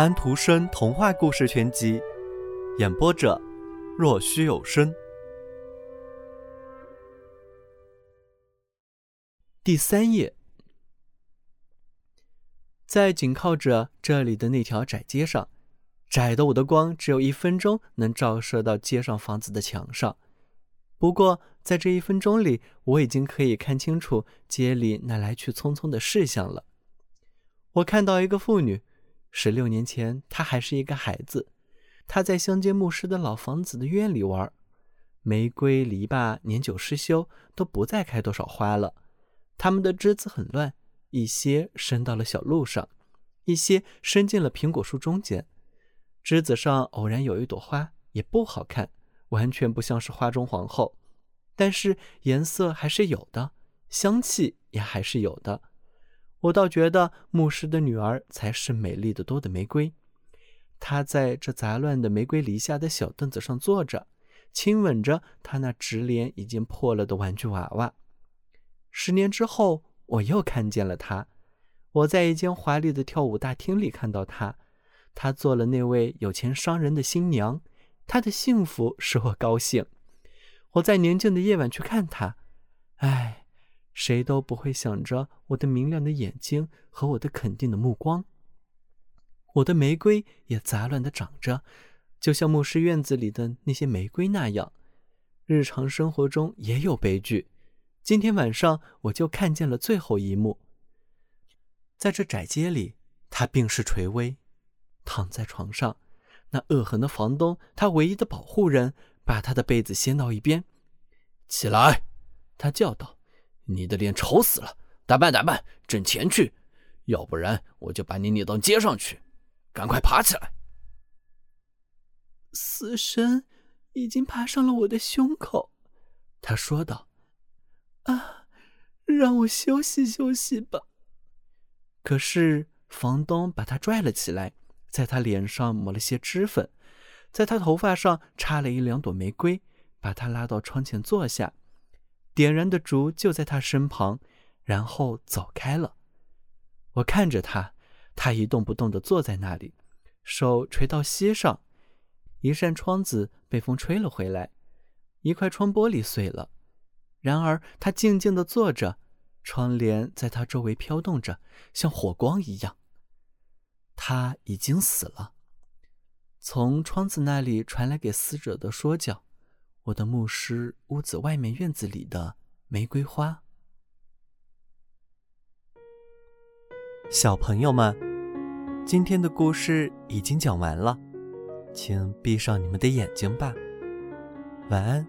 安徒生童话故事全集，演播者：若虚有声。第三页，在紧靠着这里的那条窄街上，窄的我的光只有一分钟能照射到街上房子的墙上。不过，在这一分钟里，我已经可以看清楚街里那来去匆匆的事项了。我看到一个妇女，十六年前他还是一个孩子，他在乡间牧师的老房子的院里玩，玫瑰篱笆年久失修，都不再开多少花了。它们的枝子很乱，一些伸到了小路上，一些伸进了苹果树中间。枝子上偶然有一朵花，也不好看，完全不像是花中皇后，但是颜色还是有的，香气也还是有的。我倒觉得牧师的女儿才是美丽的多的玫瑰。她在这杂乱的玫瑰篱下的小凳子上坐着，亲吻着她那直脸已经破了的玩具娃娃。十年之后，我又看见了她。我在一间华丽的跳舞大厅里看到她，她做了那位有钱商人的新娘。她的幸福使我高兴。我在宁静的夜晚去看她，唉，谁都不会想着我的明亮的眼睛和我的肯定的目光。我的玫瑰也杂乱的长着，就像牧师院子里的那些玫瑰那样。日常生活中也有悲剧。今天晚上我就看见了最后一幕。在这窄街里，他病势垂危，躺在床上。那恶狠的房东，他唯一的保护人，把他的被子掀到一边。起来，他叫道：“你的脸丑死了，打扮打扮，挣钱去，要不然我就把你撵到街上去。赶快爬起来！”死神已经爬上了我的胸口，他说道。啊，让我休息休息吧。可是房东把他拽了起来，在他脸上抹了些脂粉，在他头发上插了一两朵玫瑰，把他拉到窗前坐下，点燃的烛就在他身旁，然后走开了。我看着他，他一动不动地坐在那里，手垂到膝上。一扇窗子被风吹了回来，一块窗玻璃碎了。然而，他静静地坐着，窗帘在他周围飘动着，像火光一样。他已经死了。从窗子那里传来给死者的说教：“我的牧师屋子外面院子里的玫瑰花。”小朋友们，今天的故事已经讲完了，请闭上你们的眼睛吧。晚安。